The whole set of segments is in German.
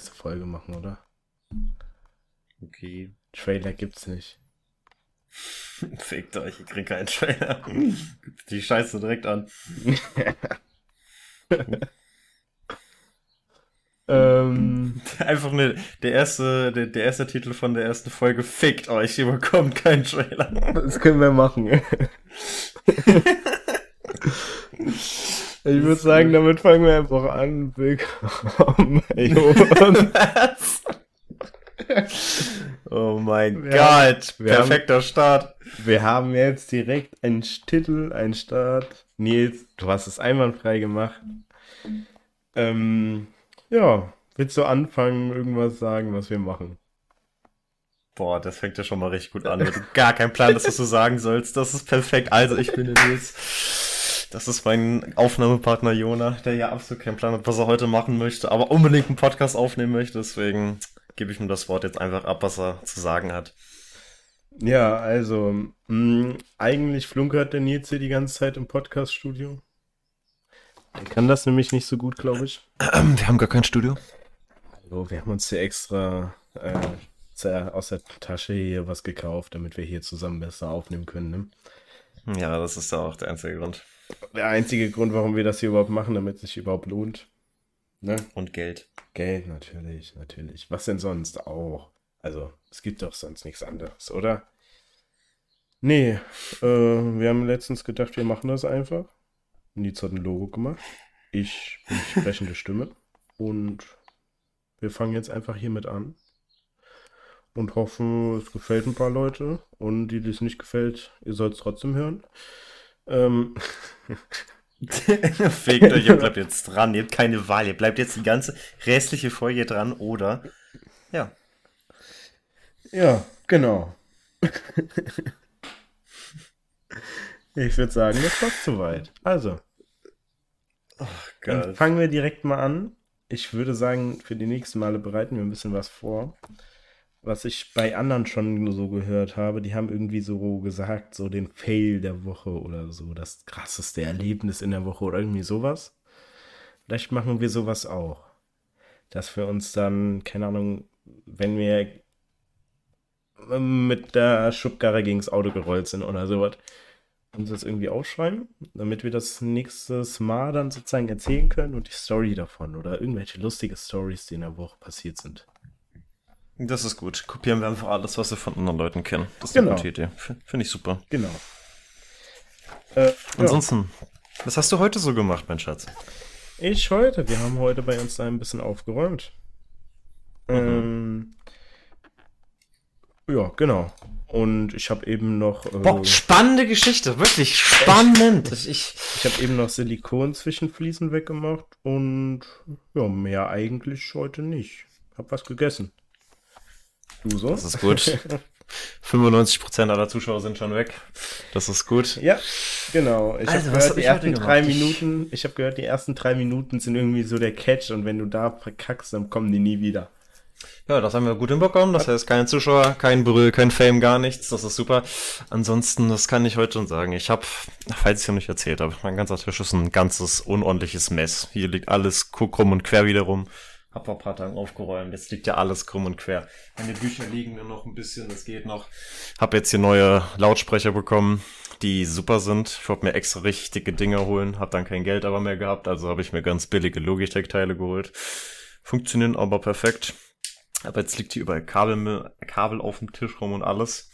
erste Folge machen, oder? Okay. Trailer gibt's nicht. Fickt euch, ich krieg keinen Trailer. Die Scheiße direkt an. ähm, Einfach ne, der erste, der, der erste Titel von der ersten Folge fickt euch, ihr bekommt keinen Trailer. das können wir machen. ich würde sagen, damit fangen wir einfach an. Willkommen. Was? Oh mein Wir Gott, haben- perfekter Start. Wir haben jetzt direkt einen Titel, einen Start. Nils, du hast es einwandfrei gemacht. Ähm, ja, willst du anfangen, irgendwas sagen, was wir machen? Boah, das fängt ja schon mal richtig gut an. Ich hatte gar keinen Plan, dass du sagen sollst. Das ist perfekt. Also, ich bin der Nils. Das ist mein Aufnahmepartner Jona, der ja absolut keinen Plan hat, was er heute machen möchte, aber unbedingt einen Podcast aufnehmen möchte. Deswegen gebe ich ihm das Wort jetzt einfach ab, was er zu sagen hat. Ja, also, mh, eigentlich flunkert der Nils hier die ganze Zeit im Podcast-Studio. Der kann das nämlich nicht so gut, glaube ich. wir haben gar kein Studio. Hallo, wir haben uns hier extra äh, aus der Tasche hier was gekauft, damit wir hier zusammen besser aufnehmen können. Ne? Ja, das ist ja auch der einzige Grund. Der einzige Grund, warum wir das hier überhaupt machen, damit es sich überhaupt lohnt. Ne? Und Geld. Geld, natürlich, natürlich. Was denn sonst auch? Also, es gibt doch sonst nichts anderes, oder? Nee, äh, wir haben letztens gedacht, wir machen das einfach. Nils hat ein Logo gemacht. Ich bin die sprechende Stimme. Und wir fangen jetzt einfach hiermit an. Und hoffen, es gefällt ein paar Leute. Und die, die es nicht gefällt, ihr sollt es trotzdem hören. Ähm, Fegt euch, ihr bleibt jetzt dran. Ihr habt keine Wahl. Ihr bleibt jetzt die ganze restliche Folge dran oder. Ja. Ja, genau. ich würde sagen, das war zu weit. Also, dann Geil. fangen wir direkt mal an. Ich würde sagen, für die nächsten Male bereiten wir ein bisschen was vor. Was ich bei anderen schon so gehört habe, die haben irgendwie so gesagt, so den Fail der Woche oder so, das krasseste Erlebnis in der Woche oder irgendwie sowas. Vielleicht machen wir sowas auch. Dass wir uns dann, keine Ahnung, wenn wir mit der Schubkarre gegens Auto gerollt sind oder sowas, uns das irgendwie aufschreiben, damit wir das nächstes Mal dann sozusagen erzählen können und die Story davon oder irgendwelche lustige Stories, die in der Woche passiert sind. Das ist gut. Kopieren wir einfach alles, was wir von anderen Leuten kennen. Das ist Genau. eine gute Idee. Finde ich super. Genau. Äh, ja. Ansonsten, was hast du heute so gemacht, mein Schatz? Ich heute, wir haben heute bei uns da ein bisschen aufgeräumt. Ähm, ja, genau. Und ich habe eben noch, äh, Boah, spannende Geschichte, wirklich spannend. Ich, ich, ich habe eben noch Silikon zwischen Fliesen weggemacht und ja, mehr eigentlich heute nicht. Hab was gegessen. Du so? das ist gut. 95% aller Zuschauer sind schon weg. Das ist gut. Ja, genau. Ich Also, habe was gehört, hab die ersten drei Minuten, ich habe gehört, die ersten drei Minuten sind irgendwie so der Catch und wenn du da verkackst, dann kommen die nie wieder. Ja, das haben wir gut hinbekommen. Das heißt, keine Zuschauer, kein Brüll, kein Fame, gar nichts. Das ist super. Ansonsten, das kann ich heute schon sagen. Ich habe, falls ich noch nicht erzählt habe, mein ganzer Tisch ist ein ganzes unordentliches Mess. Hier liegt alles ku- krumm und quer wieder rum. Hab vor ein paar Tagen aufgeräumt. Jetzt liegt ja alles krumm und quer. Meine Bücher liegen nur noch ein bisschen, das geht noch. Hab jetzt hier neue Lautsprecher bekommen, die super sind. Ich wollte mir extra richtig dicke Dinger holen. Hab dann kein Geld aber mehr gehabt, also habe ich mir ganz billige Logitech-Teile geholt. Funktionieren aber perfekt. Aber jetzt liegt hier überall Kabel, Kabel auf dem Tisch rum und alles.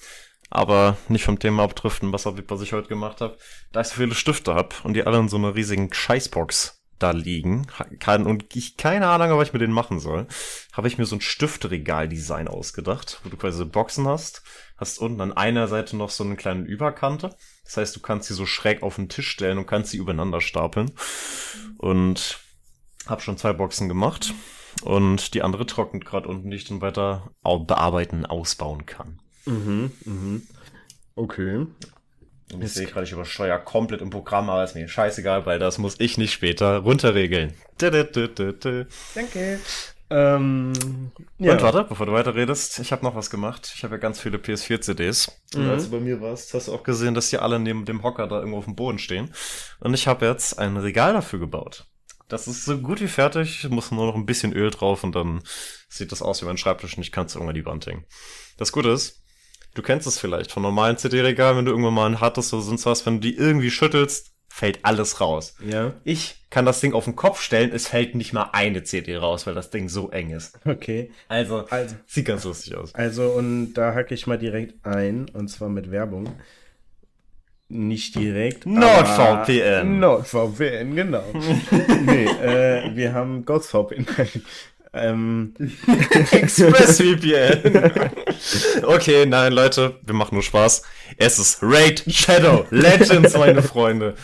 Aber nicht vom Thema abdriften, was, hab- was ich heute gemacht habe. Da ich so viele Stifte hab und die alle in so einer riesigen Scheißbox da liegen kann und ich keine Ahnung, habe, was ich mit denen machen soll, habe ich mir so ein Stiftregal-Design ausgedacht, wo du quasi Boxen hast, hast unten an einer Seite noch so eine kleine Überkante. Das heißt, du kannst sie so schräg auf den Tisch stellen und kannst sie übereinander stapeln. Und hab schon zwei Boxen gemacht. Und die andere trocknet gerade unten, die ich dann weiter bearbeiten, ausbauen kann. Mhm, mhm. Okay. Und ich sehe gerade, ich übersteuere komplett im Programm, aber ist mir scheißegal, weil das muss ich nicht später runterregeln. Danke. Ähm, ja. Und warte, bevor du weiterredest, ich habe noch was gemacht. Ich habe ja ganz viele PS4-CDs. Und Mhm. als du bei mir warst, hast du auch gesehen, dass die alle neben dem Hocker da irgendwo auf dem Boden stehen. Und ich habe jetzt ein Regal dafür gebaut. Das ist so gut wie fertig, muss nur noch ein bisschen Öl drauf und dann sieht das aus wie mein Schreibtisch und ich kann es irgendwann die Wand hängen. Das Gute ist, du kennst es vielleicht von normalen CD-Regalen, wenn du irgendwann mal einen hattest oder sonst was, wenn du die irgendwie schüttelst, fällt alles raus. Ja. Ich kann das Ding auf den Kopf stellen, es fällt nicht mal eine CD raus, weil das Ding so eng ist. Okay. Also, Also, sieht ganz lustig aus. also und da hacke ich mal direkt ein, und zwar mit Werbung. Nicht direkt. NordVPN. NordVPN, genau. nee, äh, wir haben GhostVPN. Ähm, ExpressVPN. okay, nein, Leute, wir machen nur Spaß. Es ist Raid Shadow Legends, meine Freunde.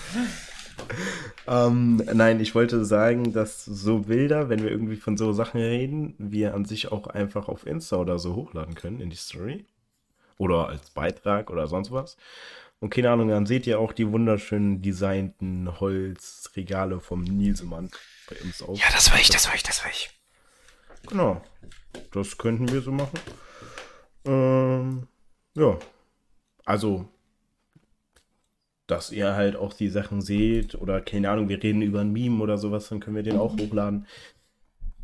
ähm, nein, ich wollte sagen, dass so Bilder, wenn wir irgendwie von so Sachen reden, wir an sich auch einfach auf Insta oder so hochladen können in die Story. Oder als Beitrag oder sonst was. Und keine Ahnung, dann seht ihr auch die wunderschönen designten Holzregale vom Nielsemann bei uns auf. das war ich, das war ich, das war ich. Genau. Das könnten wir so machen. Ähm, ja. Also, dass ihr halt auch die Sachen seht oder keine Ahnung, wir reden über ein Meme oder sowas, dann können wir den auch hochladen.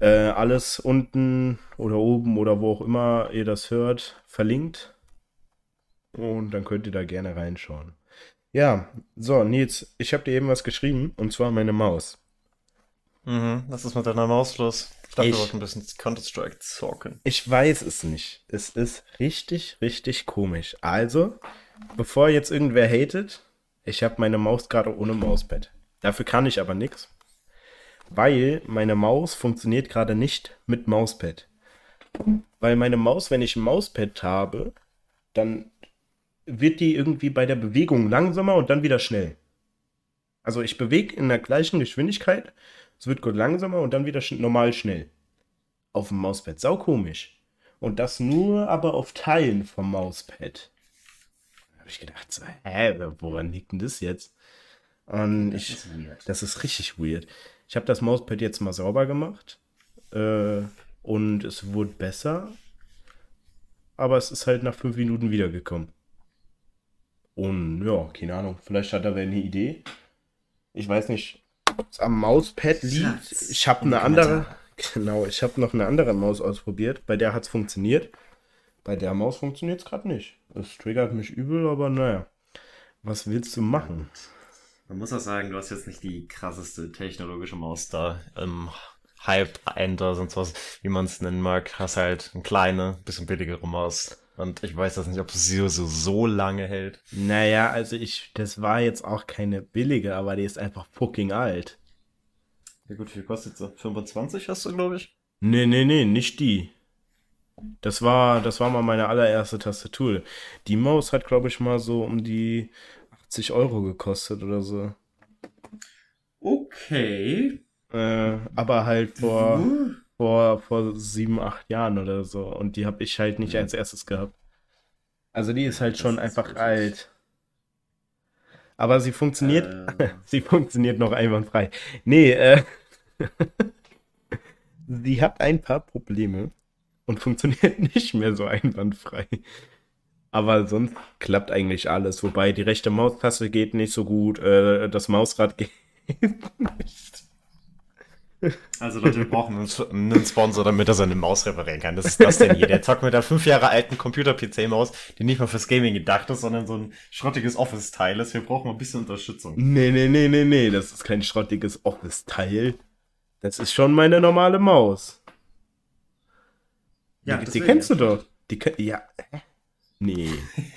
Äh, alles unten oder oben oder wo auch immer ihr das hört, verlinkt. Und dann könnt ihr da gerne reinschauen. Ja, so, Nils, ich habe dir eben was geschrieben und zwar meine Maus. Mhm, was ist mit deiner Maus los? Ich dachte, Ich- wir wollten ein bisschen Counter-Strike zocken. Ich weiß es nicht. Es ist richtig, richtig komisch. Also, bevor jetzt irgendwer hatet, ich habe meine Maus gerade ohne Mauspad. Dafür kann ich aber nichts. Weil meine Maus funktioniert gerade nicht mit Mauspad. Weil meine Maus, wenn ich ein Mauspad habe, dann wird die irgendwie bei der Bewegung langsamer und dann wieder schnell. Also ich bewege in der gleichen Geschwindigkeit, es wird kurz langsamer und dann wieder normal schnell. Auf dem Mauspad, sau komisch. Und das nur aber auf Teilen vom Mauspad. Da habe ich gedacht, so, hä, woran liegt denn das jetzt? Und ich, das ist richtig weird. Ich habe das Mauspad jetzt mal sauber gemacht. Äh, und es wurde besser. Aber es ist halt nach fünf Minuten wiedergekommen. Und ja, keine Ahnung. Vielleicht hat er eine Idee. Ich weiß nicht, am Mauspad liegt. Ich habe eine andere. Genau, ich habe noch eine andere Maus ausprobiert. Bei der hat es funktioniert. Bei der Maus funktioniert es gerade nicht. Es triggert mich übel, aber naja. Was willst du machen? Man muss auch sagen, du hast jetzt nicht die krasseste technologische Maus da im Hype-End oder sonst was, wie man es nennen mag. Hast halt eine kleine, bisschen billigere Maus. Und ich weiß jetzt nicht, ob sie so, so lange hält. Naja, also ich, das war jetzt auch keine billige, aber die ist einfach fucking alt. Ja gut, wie viel kostet sie? 25 hast du, glaube ich? Nee, nee, nee, nicht die. Das war, das war mal meine allererste Tastatur. Die Maus hat, glaube ich, mal so um die 80 Euro gekostet oder so. Okay. Äh, aber halt vor, vor, vor sieben, acht Jahren oder so. Und die habe ich halt nicht als erstes gehabt. Also die ist halt schon Das ist einfach gut. alt. Aber sie funktioniert, Äh, sie funktioniert noch einwandfrei. Nee, äh, sie hat ein paar Probleme und funktioniert nicht mehr so einwandfrei. Aber sonst klappt eigentlich alles. Wobei die rechte Maustaste geht nicht so gut, äh, das Mausrad geht nicht. Also Leute, wir brauchen einen, einen Sponsor, damit er seine Maus reparieren kann. Das ist das denn hier. Der zockt mit der fünf Jahre alten Computer-PC-Maus, die nicht mal fürs Gaming gedacht ist, sondern so ein schrottiges Office-Teil ist. Wir brauchen mal ein bisschen Unterstützung. Nee, nee, nee, nee, nee, das ist kein schrottiges Office-Teil. Das ist schon meine normale Maus. die, die kennst du doch. Die ja. hä? Nee,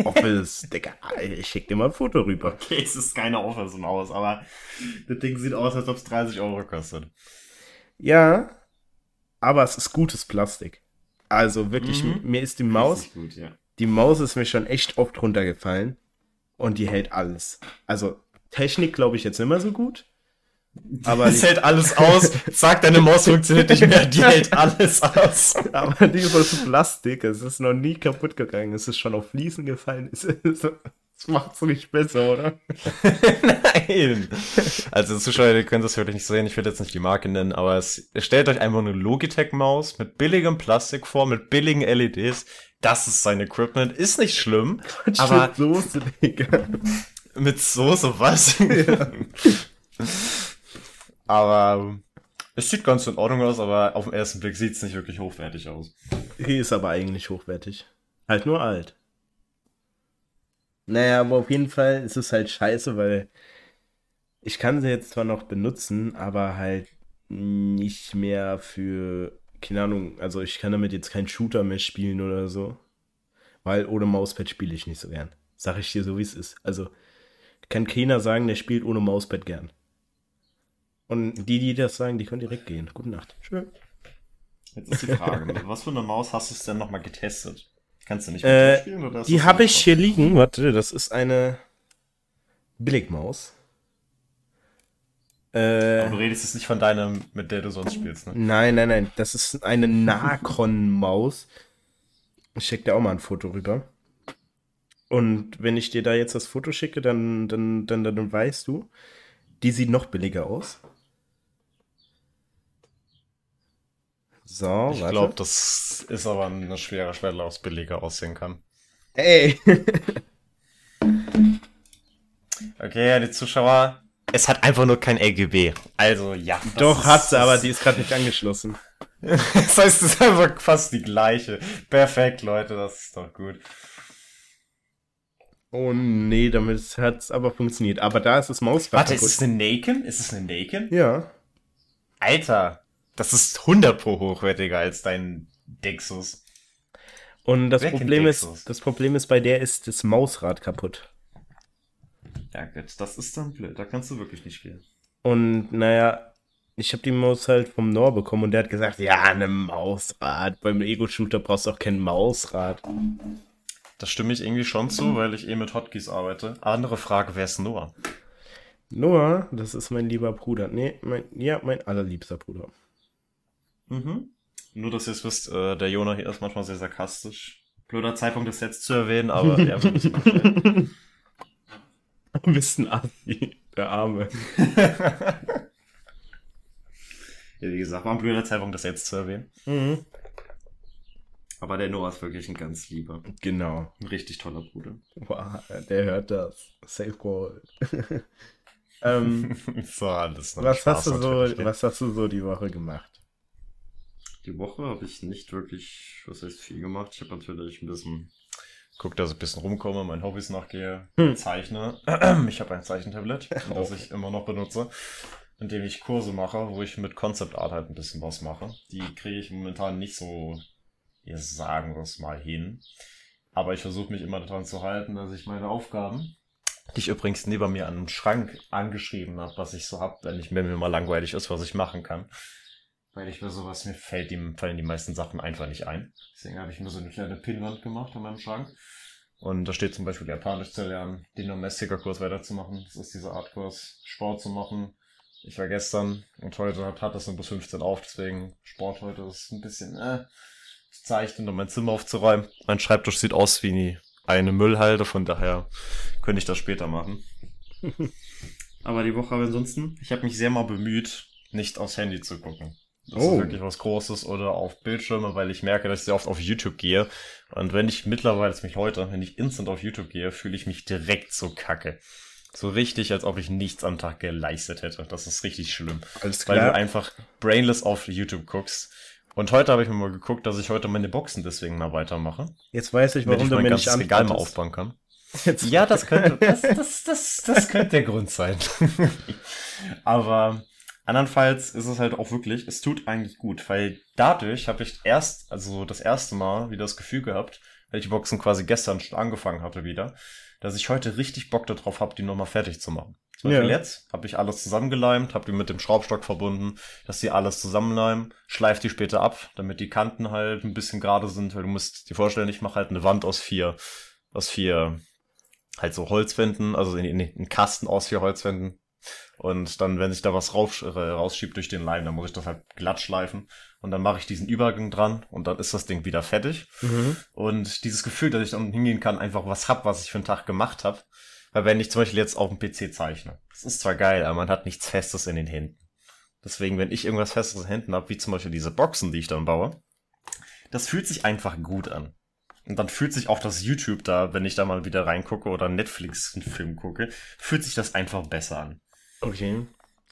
Office, Digga, ich schick dir mal ein Foto rüber. Okay, es ist keine Office-Maus, aber das Ding sieht aus, als ob es 30 Euro kostet. Ja, aber es ist gutes Plastik. Also wirklich, Mhm. mir ist die Maus, Richtig gut, ja. die Maus ist mir schon echt oft runtergefallen und die hält alles. Also Technik glaube ich jetzt nicht mehr so gut, aber Es die, hält alles aus. Zack, deine Maus funktioniert nicht mehr. Die hält alles aus. aber dieses Plastik, es ist noch nie kaputt gegangen. Es ist schon auf Fliesen gefallen. Es, ist, es macht's nicht besser, oder? Nein. Also Zuschauer, ihr könnt das wirklich nicht sehen. Ich will jetzt nicht die Marke nennen, aber es stellt euch einfach eine Logitech-Maus mit billigem Plastik vor, mit billigen LEDs. Das ist sein Equipment. Ist nicht schlimm, aber Soße, Digga. mit Soße was? aber Es sieht ganz in Ordnung aus, aber auf den ersten Blick sieht es nicht wirklich hochwertig aus. Die ist aber eigentlich hochwertig. Halt nur alt. Naja, aber auf jeden Fall ist es halt scheiße, weil ich kann sie jetzt zwar noch benutzen, aber halt nicht mehr für, keine Ahnung, also ich kann damit jetzt keinen Shooter mehr spielen oder so. Weil ohne Mauspad spiele ich nicht so gern. Sag ich dir so, wie es ist. Also kann keiner sagen, der spielt ohne Mauspad gern. Und die, die das sagen, die können direkt gehen. Gute Nacht. Schön. Jetzt ist die Frage, was für eine Maus hast du es denn nochmal getestet? Kannst du nicht äh, spielen? Oder die habe ich hier liegen. Warte, das ist eine Billigmaus. Äh, Aber du redest jetzt nicht von deiner, mit der du sonst spielst, ne? Nein, nein, nein. Das ist eine Nakon-Maus. Ich schicke dir auch mal ein Foto rüber. Und wenn ich dir da jetzt das Foto schicke, dann, dann, dann, dann weißt du, die sieht noch billiger aus. So, ich glaube, das ist aber eine schwere Schwelle, aus billiger aussehen kann. Ey! okay, die Zuschauer, es hat einfach nur kein LGB. Also ja. Doch, hat sie, aber die ist gerade nicht angeschlossen. das heißt, es ist einfach fast die gleiche. Perfekt, Leute, das ist doch gut. Oh nee, damit hat es aber funktioniert. Aber da ist das Mausrad Warte, kaputt. ist es eine Naken? Ist es eine Naken? Ja. Alter, das ist 100 pro hochwertiger als dein Dexus. Und das Problem ist, das Problem ist, bei der ist das Mausrad kaputt. Ja, gut, das ist dann blöd. Da kannst du wirklich nicht spielen. Und naja, ich habe die Maus halt vom Nor bekommen und der hat gesagt, ja, eine Mausrad. Beim Ego-Shooter brauchst du auch kein Mausrad. Das stimme ich irgendwie schon zu, weil ich eh mit Hotkeys arbeite. Andere Frage, wer ist Noah? Noah, das ist mein lieber Bruder. Nee, mein, ja, mein allerliebster Bruder. Mhm. Nur, dass ihr es wisst, äh, der Jonah hier ist manchmal sehr sarkastisch. Blöder Zeitpunkt, das jetzt zu erwähnen, aber er wird nicht Ein bisschen assi, der Arme. ja, wie gesagt, war ein blöder Zeitpunkt, das jetzt zu erwähnen. Mhm. Aber der Noah ist wirklich ein ganz lieber. Genau. Ein richtig toller Bruder. Wow, der hört das. Safe Call. ähm, so, alles was Spaß hast du so, was hast du so die Woche gemacht? Die Woche habe ich nicht wirklich, was heißt viel gemacht. Ich habe natürlich ein bisschen guckt, dass ich ein bisschen rumkomme, meinen Hobbys nachgehe, hm. zeichne. Ich habe ein Zeichentablett, oh. das ich immer noch benutze, in dem ich Kurse mache, wo ich mit Concept Art halt ein bisschen was mache. Die kriege ich momentan nicht so Jetzt sagen wir es mal hin. Aber ich versuche mich immer daran zu halten, dass ich meine Aufgaben, die ich übrigens neben mir an einem Schrank angeschrieben habe, was ich so habe, wenn ich mir mal langweilig ist, was ich machen kann. Weil ich mir sowas, mir fällt die, fallen die meisten Sachen einfach nicht ein. Deswegen habe ich mir so eine kleine Pinnwand gemacht an meinem Schrank. Und da steht zum Beispiel Japanisch zu lernen, den Domestiker-Kurs weiterzumachen. Das ist dieser Artkurs, Sport zu machen. Ich war gestern und heute hat, hat das nur bis 15 auf, deswegen Sport heute ist ein bisschen, äh, zeichnen und mein Zimmer aufzuräumen. Mein Schreibtisch sieht aus wie eine Müllhalde, von daher könnte ich das später machen. Aber die Woche aber ansonsten, ich habe mich sehr mal bemüht, nicht aufs Handy zu gucken. Das oh. ist wirklich was Großes oder auf Bildschirme, weil ich merke, dass ich sehr oft auf YouTube gehe. Und wenn ich mittlerweile, mich heute, wenn ich instant auf YouTube gehe, fühle ich mich direkt so kacke. So richtig, als ob ich nichts am Tag geleistet hätte. Das ist richtig schlimm. Alles klar. Weil du einfach brainless auf YouTube guckst und heute habe ich mir mal geguckt, dass ich heute meine Boxen deswegen mal weitermache. Jetzt weiß ich, warum ich du mir nicht Regal mal aufbauen kann. Jetzt. Ja, das könnte, das, das, das, das könnte der Grund sein. Aber andernfalls ist es halt auch wirklich, es tut eigentlich gut, weil dadurch habe ich erst, also das erste Mal wieder das Gefühl gehabt, weil ich die Boxen quasi gestern schon angefangen hatte wieder, dass ich heute richtig Bock darauf habe, die nochmal fertig zu machen. Zum Beispiel ja. jetzt habe ich alles zusammengeleimt, habe die mit dem Schraubstock verbunden, dass die alles zusammenleimen, schleift die später ab, damit die Kanten halt ein bisschen gerade sind, weil du musst dir vorstellen, ich mache halt eine Wand aus vier, aus vier halt so Holzwänden, also in, in, in Kasten aus vier Holzwänden. Und dann, wenn sich da was raus, äh, rausschiebt durch den Leim, dann muss ich das halt glatt schleifen. Und dann mache ich diesen Übergang dran und dann ist das Ding wieder fertig. Mhm. Und dieses Gefühl, dass ich dann hingehen kann, einfach was hab, was ich für einen Tag gemacht habe, weil wenn ich zum Beispiel jetzt auf dem PC zeichne, das ist zwar geil, aber man hat nichts Festes in den Händen. Deswegen, wenn ich irgendwas Festes in den Händen habe, wie zum Beispiel diese Boxen, die ich dann baue, das fühlt sich einfach gut an. Und dann fühlt sich auch das YouTube da, wenn ich da mal wieder reingucke oder Netflix einen Film gucke, fühlt sich das einfach besser an. Okay.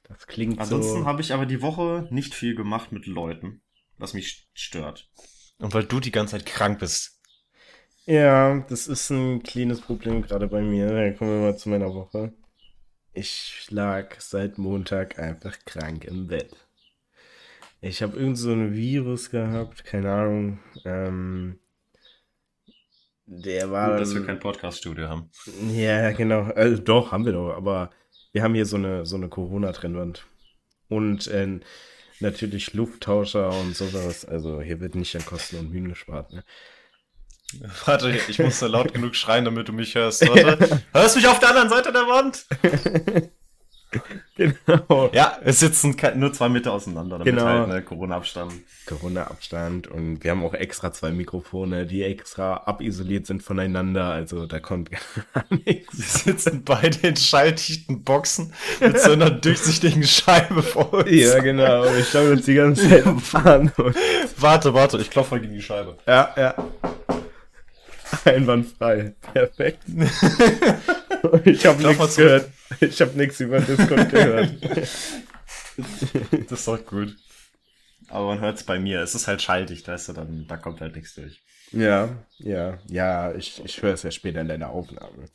Das klingt Ansonsten so. habe ich aber die Woche nicht viel gemacht mit Leuten, was mich stört. Und weil du die ganze Zeit krank bist. Ja, das ist ein kleines Problem gerade bei mir. Dann kommen wir mal zu meiner Woche. Ich lag seit Montag einfach krank im Bett. Ich habe irgend so ein Virus gehabt, keine Ahnung. Ähm, der war. Gut, dass wir kein Podcast-Studio haben. Ja, genau. Also, doch, haben wir doch. Aber wir haben hier so eine, so eine Corona-Trennwand. Und äh, natürlich Lufttauscher und sowas. Also hier wird nicht an Kosten und Mühen gespart. Ne? Warte, ich musste laut genug schreien, damit du mich hörst. Warte. Hörst du mich auf der anderen Seite der Wand? Genau. Ja, wir sitzen nur zwei Meter auseinander, damit Genau. halt ne, Corona-Abstand. Corona-Abstand und wir haben auch extra zwei Mikrofone, die extra abisoliert sind voneinander. Also da kommt gar nichts. Wir sitzen beide in schalldichten Boxen mit so einer durchsichtigen Scheibe vor uns. Ja, genau. Wir schauen uns die ganze Zeit an. Warte, warte, ich klopfe mal gegen die Scheibe. ja, ja. Einwandfrei. Perfekt. Ich habe nichts gehört. Ich habe nichts über Discord gehört. Das ist doch gut. Aber man hört es bei mir. Es ist halt schalldicht, weißt du, dann, da kommt halt nichts durch. Ja, ja, ja, ich, ich höre es ja später in deiner Aufnahme.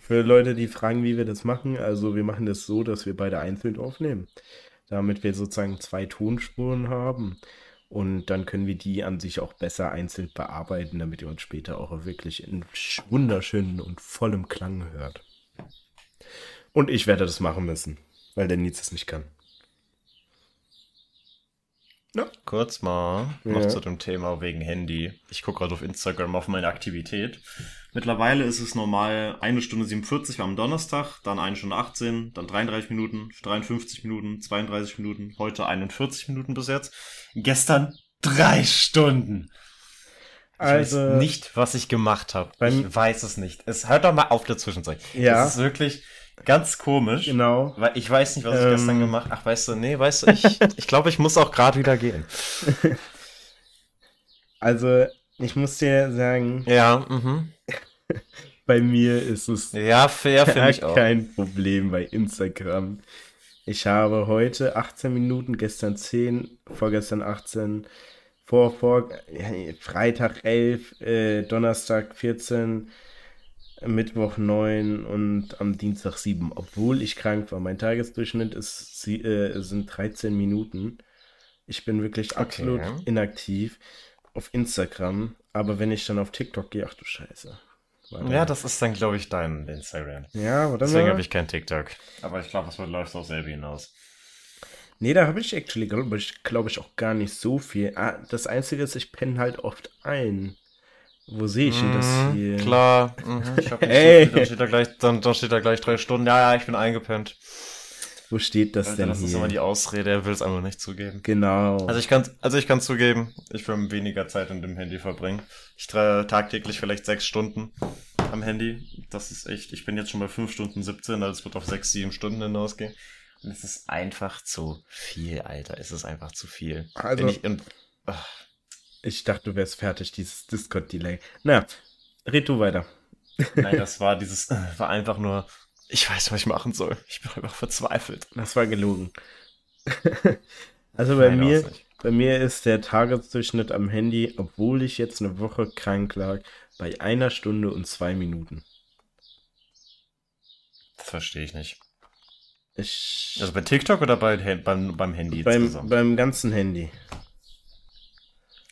Für Leute, die fragen, wie wir das machen, also wir machen das so, dass wir beide einzeln aufnehmen. Damit wir sozusagen zwei Tonspuren haben. Und dann können wir die an sich auch besser einzeln bearbeiten, damit ihr uns später auch wirklich in sch- wunderschönen und vollem Klang hört. Und ich werde das machen müssen, weil der Nils es nicht kann. Kurz mal noch Ja. zu dem Thema wegen Handy. Ich gucke gerade auf Instagram auf meine Aktivität. Mittlerweile ist es normal eine Stunde 47 war am Donnerstag, dann eine Stunde 18, dann 33 Minuten, 53 Minuten, 32 Minuten, heute 41 Minuten bis jetzt. Gestern drei Stunden. Ich Also, weiß nicht, was ich gemacht habe. Ich weiß es nicht. Es hört doch mal auf dazwischen sein. Ja. Das ist wirklich ganz komisch. genau. Weil ich weiß nicht, was ich Ähm. gestern gemacht Ach, weißt du, nee, weißt du, ich, ich glaube, ich muss auch gerade wieder gehen. Also, ich muss dir sagen, Ja, mhm. bei mir ist es Ja, fair Ja, ich auch. kein Problem bei Instagram. Ich habe heute 18 Minuten, gestern 10, vorgestern 18, vor, vor, Freitag 11, äh, Donnerstag 14, Mittwoch 9 und am Dienstag 7, obwohl ich krank war. Mein Tagesdurchschnitt ist, sie- äh, sind 13 Minuten. Ich bin wirklich absolut inaktiv auf Instagram, aber wenn ich dann auf TikTok gehe, ach du Scheiße. Ja, das ist dann, glaube ich, dein Instagram. ja, warte Deswegen habe ich kein TikTok. Aber ich glaube, es läuft auch selber hinaus. Nee, da habe ich actually, glaube ich, glaub ich, auch gar nicht so viel. Ah, das Einzige ist, ich penne halt oft ein. Wo sehe ich denn das Mhm, hier? Klar. Mhm, ich hab nicht Ey. so viel, dann steht da gleich, dann, dann steht da gleich drei Stunden. Ja, ja, ich bin eingepennt. Wo steht das Alter, denn das ist hier? immer die Ausrede, er will es einfach nicht zugeben. Genau. Also ich kann, also ich kann zugeben, ich will weniger Zeit in dem Handy verbringen. Ich trage tagtäglich vielleicht sechs Stunden am Handy. Das ist echt, ich bin jetzt schon bei fünf Stunden 17, also es wird auf sechs, sieben Stunden hinausgehen. Und es ist einfach zu viel, Alter. Es ist einfach zu viel. Also- ich ach, ich dachte, du wärst fertig, dieses Discord-Delay. Na, red du weiter. nein, das war dieses, äh, war einfach nur, ich weiß, was ich machen soll. Ich bin einfach verzweifelt. Das war gelogen. also bei Nein, mir, bei mir ist der Tagesdurchschnitt am Handy, obwohl ich jetzt eine Woche krank lag, bei einer Stunde und zwei Minuten. Das verstehe ich nicht. Ich, Also bei TikTok oder bei, beim, beim Handy beim, beim ganzen Handy.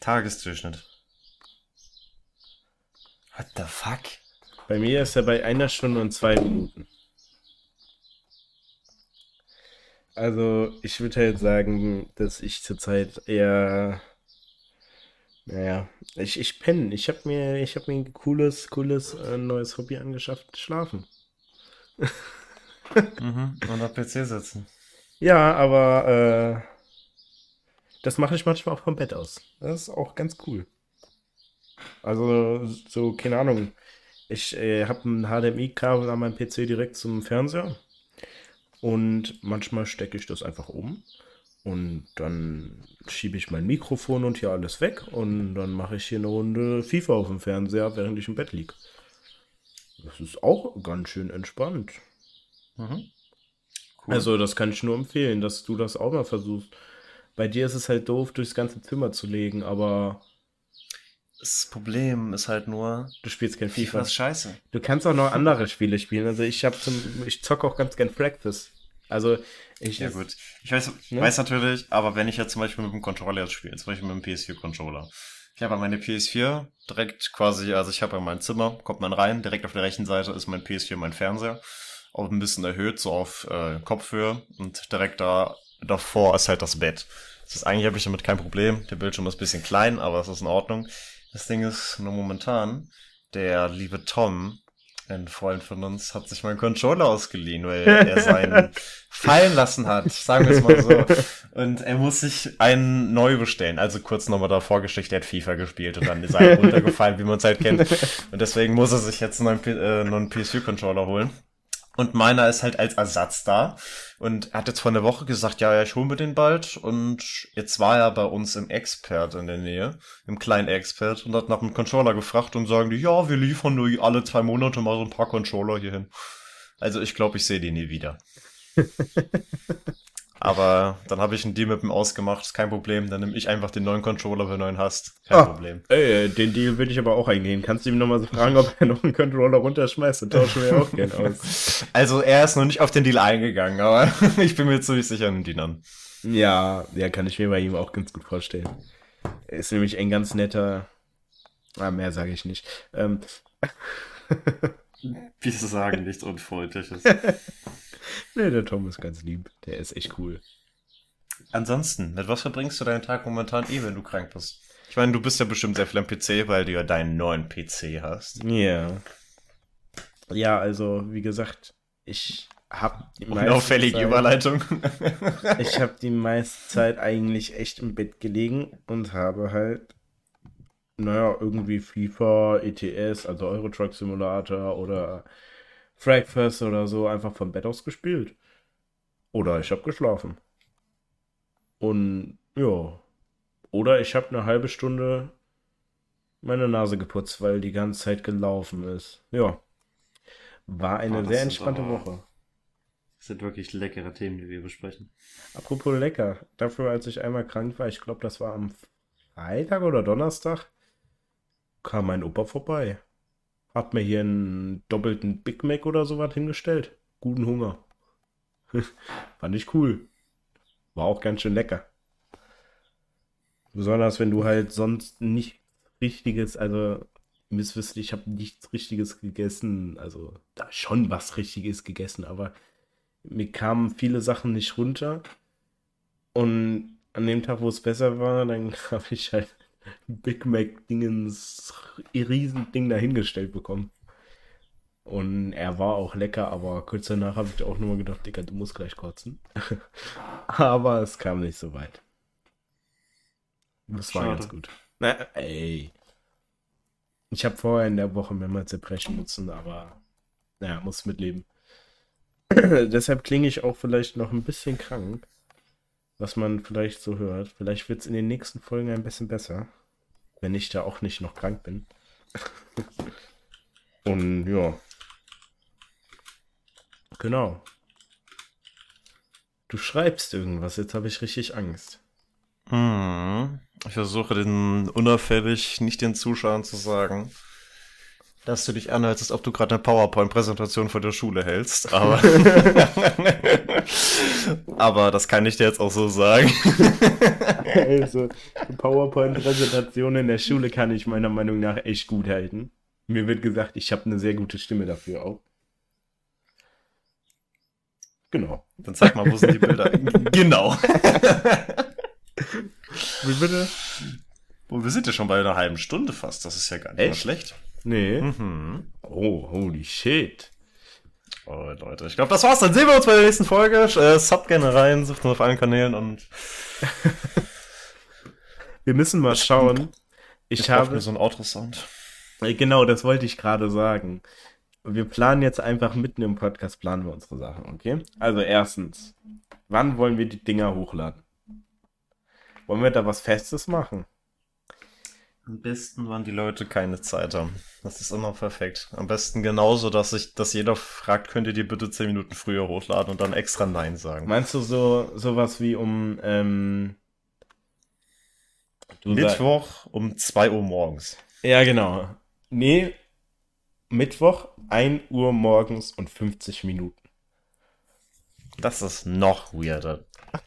Tagesdurchschnitt. What the fuck? Bei mir ist er bei einer Stunde und zwei Minuten. Also, ich würde halt sagen, dass ich zurzeit eher. Naja, ich, ich penne. Ich habe mir, ich hab mir ein cooles, cooles äh, neues Hobby angeschafft: Schlafen. Mhm. Und am PC sitzen. Ja, aber äh, das mache ich manchmal auch vom Bett aus. Das ist auch ganz cool. Also, so, keine Ahnung. Ich äh, habe ein HDMI-Kabel an meinem PC direkt zum Fernseher. Und manchmal stecke ich das einfach um. Und dann schiebe ich mein Mikrofon und hier alles weg. Und dann mache ich hier eine Runde FIFA auf dem Fernseher, während ich im Bett liege. Das ist auch ganz schön entspannt. Mhm. Cool. Also, das kann ich nur empfehlen, dass du das auch mal versuchst. Bei dir ist es halt doof, durchs ganze Zimmer zu legen, aber. Das Problem ist halt nur. Du spielst kein FIFA. FIFA ist scheiße. Du kannst auch noch andere Spiele spielen. Also ich habe zum, ich zocke auch ganz gern Practice. Also ich. Ja gut. Ich weiß, ne? weiß natürlich, aber wenn ich jetzt zum Beispiel mit dem Controller spiele, zum Beispiel mit dem PS4-Controller. Ich habe meine PS4 direkt quasi, also ich habe in mein Zimmer, kommt man rein, direkt auf der rechten Seite ist mein PS4 mein Fernseher. Auch ein bisschen erhöht, so auf äh, Kopfhöhe. Und direkt da davor ist halt das Bett. Das ist eigentlich habe ich damit kein Problem. Der Bildschirm ist ein bisschen klein, aber es ist in Ordnung. Das Ding ist nur momentan, der liebe Tom, ein Freund von uns, hat sich meinen Controller ausgeliehen, weil er seinen fallen lassen hat, sagen wir es mal so. Und er muss sich einen neu bestellen. Also kurz nochmal da vorgeschickt, er hat FIFA gespielt und dann ist er runtergefallen, wie man es halt kennt. Und deswegen muss er sich jetzt einen neuen, äh, neuen PS4-Controller holen. Und meiner ist halt als Ersatz da. Und er hat jetzt vor einer Woche gesagt, ja, ja, ich hole mir den bald. Und jetzt war er bei uns im Expert in der Nähe, im kleinen Expert, und hat nach einem Controller gefragt und sagen die, ja, wir liefern nur alle zwei Monate mal so ein paar Controller hierhin. Also ich glaube, ich sehe die nie wieder. Aber dann habe ich einen Deal mit ihm ausgemacht, ist kein Problem. Dann nehme ich einfach den neuen Controller, wenn du einen hast. Kein ah, Problem. Ey, den Deal würde ich aber auch eingehen. Kannst du ihm nochmal so fragen, ob er noch einen Controller runterschmeißt? Dann tauschen wir auch gerne aus. Also er ist noch nicht auf den Deal eingegangen, aber ich bin mir ziemlich sicher an den an. Ja, ja, kann ich mir bei ihm auch ganz gut vorstellen. Er ist nämlich ein ganz netter. Ah, mehr sage ich nicht. Ähm. Wie zu sagen, nichts Unfreundliches. nee, der Tom ist ganz lieb. Der ist echt cool. Ansonsten, mit was verbringst du deinen Tag momentan eh, wenn du krank bist? Ich meine, du bist ja bestimmt sehr viel am PC, weil du ja deinen neuen PC hast. Ja. Yeah. Ja, also, wie gesagt, ich habe die meiste Unauffällige Zeit, Überleitung. ich habe die meiste Zeit eigentlich echt im Bett gelegen und habe halt, naja, irgendwie FIFA, ETS, also Euro Truck Simulator oder Fragfest oder so einfach vom Bett aus gespielt. Oder ich habe geschlafen. Und ja. Oder ich habe eine halbe Stunde meine Nase geputzt, weil die ganze Zeit gelaufen ist. Ja. War eine oh, sehr entspannte Woche. Das sind wirklich leckere Themen, die wir besprechen. Apropos lecker. Dafür, als ich einmal krank war, ich glaube, das war am Freitag oder Donnerstag, kam mein Opa vorbei. Hab mir hier einen doppelten Big Mac oder sowas hingestellt. Guten Hunger. Fand ich cool. War auch ganz schön lecker. Besonders wenn du halt sonst nicht richtiges, also misswisst, ich habe nichts richtiges gegessen, also da schon was richtiges gegessen, aber mir kamen viele Sachen nicht runter. Und an dem Tag, wo es besser war, dann habe ich halt Big Mac Dingens Riesending dahingestellt bekommen. Und er war auch lecker, aber kurz danach habe ich auch nur mal gedacht, Digga, du musst gleich kotzen. aber es kam nicht so weit. Das war Schade. ganz gut. Na, ey. Ich habe vorher in der Woche mehrmals zerbrechen müssen, aber naja, muss mitleben. Deshalb klinge ich auch vielleicht noch ein bisschen krank was man vielleicht so hört. Vielleicht wird es in den nächsten Folgen ein bisschen besser, wenn ich da auch nicht noch krank bin. Und ja. Genau. Du schreibst irgendwas, jetzt habe ich richtig Angst. Hm. Ich versuche den unauffällig nicht den Zuschauern zu sagen, dass du dich anhältst, als ob du gerade eine PowerPoint-Präsentation vor der Schule hältst, aber, aber das kann ich dir jetzt auch so sagen. also, PowerPoint-Präsentation in der Schule kann ich meiner Meinung nach echt gut halten. Mir wird gesagt, ich habe eine sehr gute Stimme dafür auch. Genau. Dann zeig mal, wo sind die Bilder? genau. Wie bitte? Und wir sind ja schon bei einer halben Stunde fast. Das ist ja gar nicht Echt? schlecht. Nee. Mhm. Oh, holy shit. Oh, Leute, ich glaube, das war's. Dann sehen wir uns bei der nächsten Folge. Äh, sub gerne rein, sucht uns auf allen Kanälen und. wir müssen mal schauen. Ich, ich habe mir so ein Outro-Sound. Äh, genau, das wollte ich gerade sagen. Wir planen jetzt einfach mitten im Podcast planen wir unsere Sachen, okay? Also erstens, wann wollen wir die Dinger hochladen? Wollen wir da was Festes machen? Am besten, wann die Leute keine Zeit haben. Das ist immer perfekt. Am besten genauso, dass ich, dass jeder fragt, könnt ihr die bitte 10 Minuten früher hochladen und dann extra Nein sagen. Meinst du so sowas wie um ähm, Mittwoch um 2 Uhr morgens. Ja, genau. Nee, Mittwoch 1 Uhr morgens und 50 Minuten. Das ist noch weirder.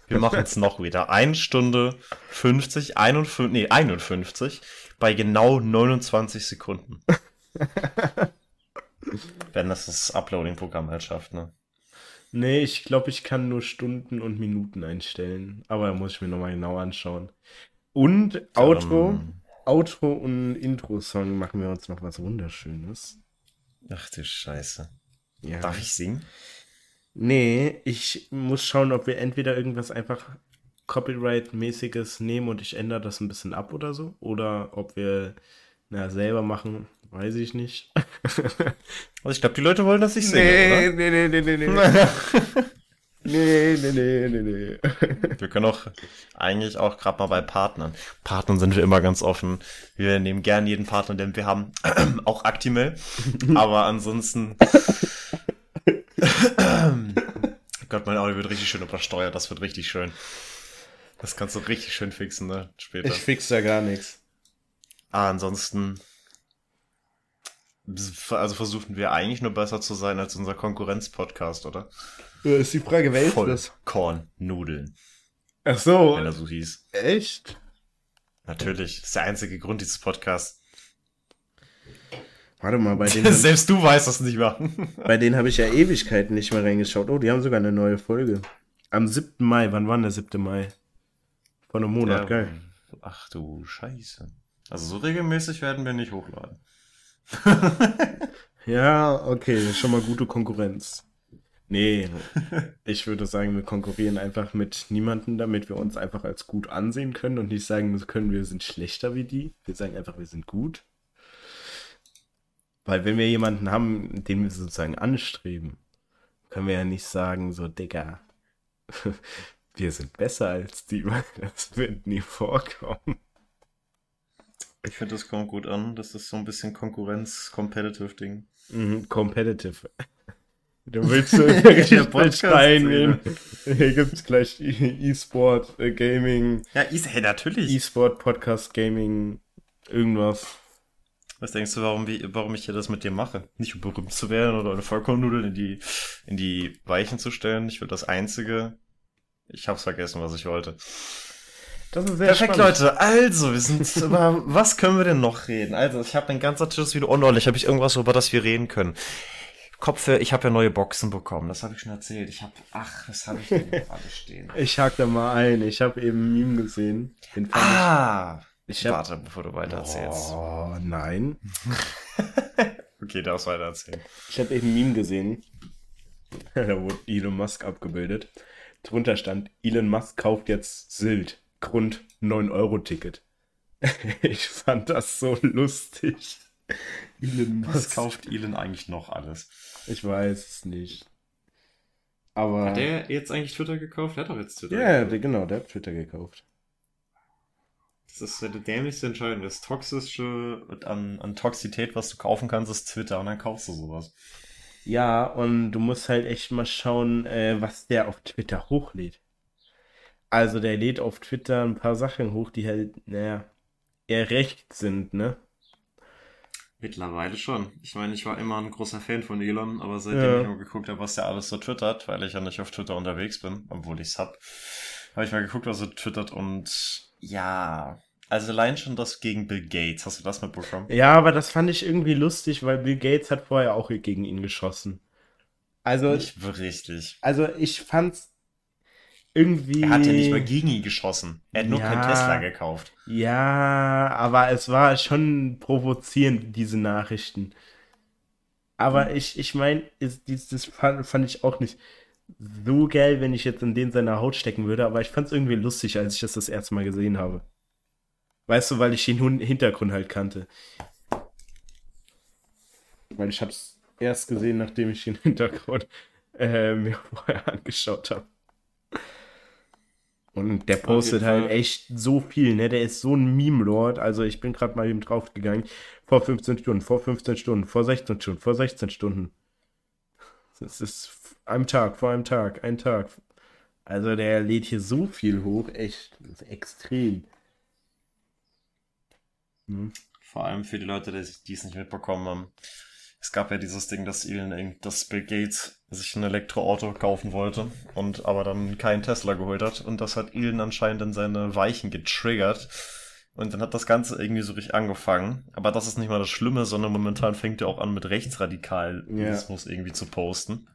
Wir machen es noch weirder. 1 Stunde 50, 51, nee, 51 bei genau 29 Sekunden. Wenn das das Uploading-Programm halt schafft, ne? Nee, ich glaube, ich kann nur Stunden und Minuten einstellen. Aber muss ich mir nochmal genau anschauen. Und Outro, Ähm, Outro und Intro-Song machen wir uns noch was Wunderschönes. ach du Scheiße. Ja. Darf ich singen? Nee, ich muss schauen, ob wir entweder irgendwas einfach Copyright-mäßiges nehmen und ich ändere das ein bisschen ab oder so. Oder ob wir na, selber machen, weiß ich nicht. Also ich glaube, die Leute wollen, dass ich singe, nee, nee, nee, nee, nee. oder? Nee, nee, nee, nee, nee. Wir können auch eigentlich auch gerade mal bei Partnern. Partnern sind wir immer ganz offen. Wir nehmen gern jeden Partner, den wir haben. auch Actimel. Aber ansonsten. Gott, mein Audio wird richtig schön übersteuert. Das wird richtig schön. Das kannst du richtig schön fixen, ne? Später. Ich fix da gar nichts. Ah, ansonsten. Also versuchen wir eigentlich nur besser zu sein als unser Konkurrenz-Podcast, oder? Äh, Ist die Frage, wer ist das? Kornnudeln, Ach so, wenn er so hieß. echt? Natürlich. Das ist der einzige Grund dieses Podcasts. Warte mal, bei denen, Selbst du weißt das nicht mehr. bei denen habe ich ja Ewigkeiten nicht mehr reingeschaut. Oh, die haben sogar eine neue Folge. Am 7. Mai, wann war denn der 7. Mai? Vor einem Monat, Ja. geil. Ach du Scheiße. Also so regelmäßig werden wir nicht hochladen. Ja, okay, schon mal gute Konkurrenz. Nee, ich würde sagen, wir konkurrieren einfach mit niemandem, damit wir uns einfach als gut ansehen können und nicht sagen können, wir sind schlechter wie die. Wir sagen einfach, wir sind gut. Weil wenn wir jemanden haben, den wir sozusagen anstreben, können wir ja nicht sagen, so, Digga, wir sind besser als die, weil das wird nie vorkommen. Ich finde, das kommt gut an. Das ist so ein bisschen Konkurrenz-Competitive-Ding. Mhm, competitive. Du willst so richtig Podcast, reingehen. Hier gibt's gleich E- E-Sport, äh, Gaming, Ja, ist, hey, natürlich. E-Sport, Podcast, Gaming, irgendwas. Was denkst du, warum, wie, warum ich hier das mit dir mache? Nicht um berühmt zu werden oder eine Vollkornnudel in die, in die Weichen zu stellen. Ich will das Einzige. Ich hab's vergessen, was ich wollte. Das ist sehr Perfekt, spannend. Leute. Also, wir sind über was können wir denn noch reden? Also, ich habe ein ganzer Tisch wieder unordentlich. Habe ich irgendwas, über das wir reden können? Kopfhörer, ich habe ja neue Boxen bekommen. Das habe ich schon erzählt. Ich habe, ach, was habe ich denn gerade stehen? Ich hack da mal ein. Ich habe eben ein Meme gesehen. Ah, ich. ich hab, warte, bevor du weiter erzählst. oh, nein. Okay, darfst weiter erzählen. Ich habe eben ein Meme gesehen. da wurde Elon Musk abgebildet. Drunter stand, Elon Musk kauft jetzt Sylt. Grund 9-Euro-Ticket. ich fand das so lustig. Elon Was kauft Elon eigentlich noch alles? Ich weiß es nicht. Aber. Hat der jetzt eigentlich Twitter gekauft? Er hat doch jetzt Twitter ja, gekauft. der, genau, der hat Twitter gekauft. Das ist ja die dämlichste Entscheidung. Das Toxische an, an Toxität, was du kaufen kannst, ist Twitter und dann kaufst du sowas. Ja, und du musst halt echt mal schauen, äh, was der auf Twitter hochlädt. Also der lädt auf Twitter ein paar Sachen hoch, die halt, naja, eher recht sind, ne? Mittlerweile schon. Ich meine, ich war immer ein großer Fan von Elon, aber seitdem Ja. ich mal geguckt habe, was der alles so twittert, weil ich ja nicht auf Twitter unterwegs bin, obwohl ich's hab, habe ich mal geguckt, was er twittert und ja, also allein schon das gegen Bill Gates. Hast du das mitbekommen? Ja, aber das fand ich irgendwie lustig, weil Bill Gates hat vorher auch gegen ihn geschossen. Also, Nicht richtig. also ich fand's irgendwie. Er hat ja nicht mal gegen ihn geschossen. Er hat nur kein Ja. Tesla gekauft. Ja, aber es war schon provozierend, diese Nachrichten. Aber ich, ich meine, das, fand, fand ich auch nicht so geil, wenn ich jetzt in den seiner Haut stecken würde, aber ich fand es irgendwie lustig, als ich das das erste Mal gesehen habe. Weißt du, weil ich den Hintergrund halt kannte. Weil ich hab's erst gesehen, nachdem ich den Hintergrund äh, mir vorher angeschaut habe. Und der postet halt echt so viel, ne? Der ist so ein Meme-Lord. Also ich bin gerade mal eben draufgegangen. Vor 15 Stunden, vor 15 Stunden, vor 16 Stunden, vor 16 Stunden. Das ist am Tag, vor einem Tag, ein Tag. Also der lädt hier so viel hoch, echt das ist extrem. Hm. Vor allem für die Leute, die es nicht mitbekommen haben. Es gab ja dieses Ding, dass Elon, dass Bill Gates sich ein Elektroauto kaufen wollte und aber dann keinen Tesla geholt hat. Und das hat Elon anscheinend in seine Weichen getriggert. Und dann hat das Ganze irgendwie so richtig angefangen. Aber das ist nicht mal das Schlimme, sondern momentan fängt er auch an mit Rechtsradikalismus irgendwie zu posten.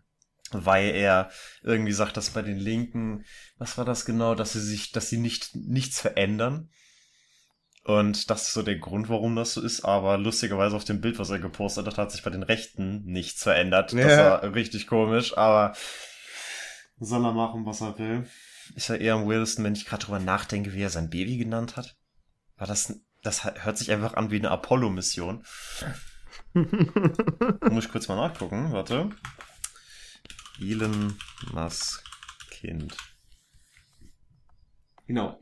Weil er irgendwie sagt, dass bei den Linken, was war das genau, dass sie sich, dass sie nicht, nichts verändern. Und das ist so der Grund, warum das so ist. Aber lustigerweise auf dem Bild, was er gepostet hat, hat sich bei den Rechten nichts verändert. Das Ja. war richtig komisch, aber soll er machen, was er will. Ist ja eher am weirdesten, wenn ich gerade drüber nachdenke, wie er sein Baby genannt hat. War das, das hört sich einfach an wie eine Apollo-Mission. Muss ich kurz mal nachgucken, warte. Elon Musk Kind. Genau,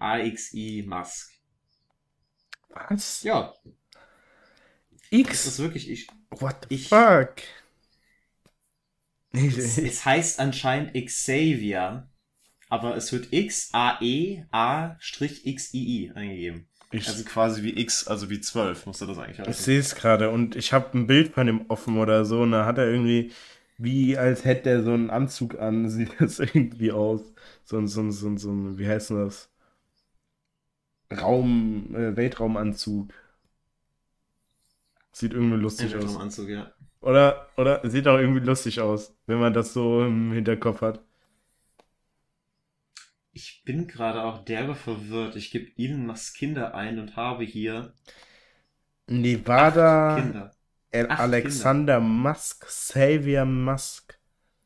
X-A-R-X-I Musk. Was? Ja, das X? ist wirklich ich. What the ich- fuck? Es, es heißt anscheinend Xavier, aber es wird E X-A-E-A-X-I-I eingegeben. Ich, Also quasi wie X, also wie 12, musste das eigentlich ich heißen. sehe es gerade und ich habe ein Bild von ihm offen oder so und da hat er irgendwie, wie als hätte er so einen Anzug an, sieht das irgendwie aus. So ein, so ein, so ein, so ein wie heißt denn das? Raum, äh, Weltraumanzug. Sieht irgendwie lustig aus. im Anzug, ja. Oder, oder sieht auch irgendwie lustig aus, wenn man das so im Hinterkopf hat. Ich bin gerade auch derbe verwirrt. Ich gebe Elon Musk Kinder ein und habe hier Nevada, Kinder. Alexander Musk, Xavier Musk.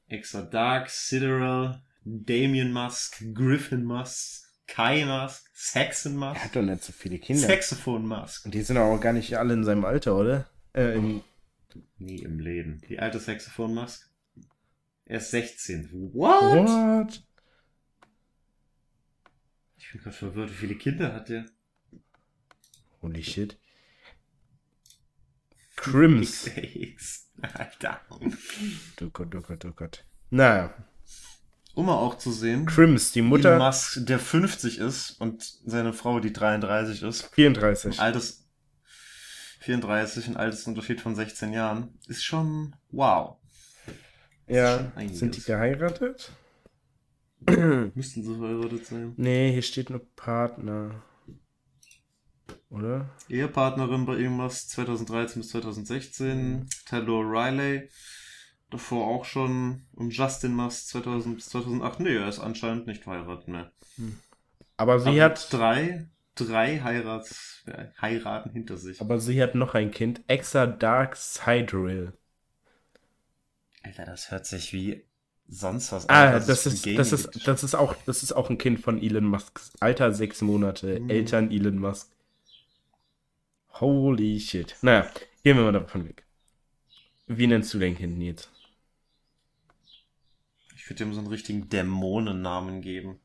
Extra Dark, Sideral, Damien Musk, Griffin Musk, Kai Musk, Saxon Er Musk, hat doch nicht so viele Kinder. Saxophone Musk. Und die sind auch gar nicht alle in seinem Alter, oder? Äh, im, Nie im Leben. Die alte Saxophone Musk. Er ist 16. What? what? Ich bin gerade verwirrt. Wie viele Kinder hat der? Holy shit. Crims. Alter. Du Gott, du Gott, du Gott. Naja, Um mal auch zu sehen, Crims, die Elon Mutter, Musk, der 50 ist und seine Frau, die 33 ist, 34. ein altes 34, ein altes Unterschied von 16 Jahren, ist schon wow. Ja, schon sind die geheiratet? Müssten sie verheiratet sein. Nee, hier steht nur Partner. Oder? Ehepartnerin bei irgendwas 2013 bis 2016. Taylor Riley. Davor auch schon. Und Justin Musk 2000 bis 2008. Nee, er ist anscheinend nicht verheiratet mehr. Aber sie Aber hat, drei, drei Heirats, äh, Heiraten hinter sich. aber sie hat noch ein Kind, Exa Dark Siderill. Alter, das hört sich wie sonst was Ah, als das es ist, das ist, gibt. das ist auch, das ist auch ein Kind von Elon Musk. Alter, sechs Monate. Mhm. Eltern Elon Musk. Holy shit. Naja, gehen wir mal davon weg. Wie nennst du dein Kind Nils? Würde ihm so einen richtigen Dämonennamen geben.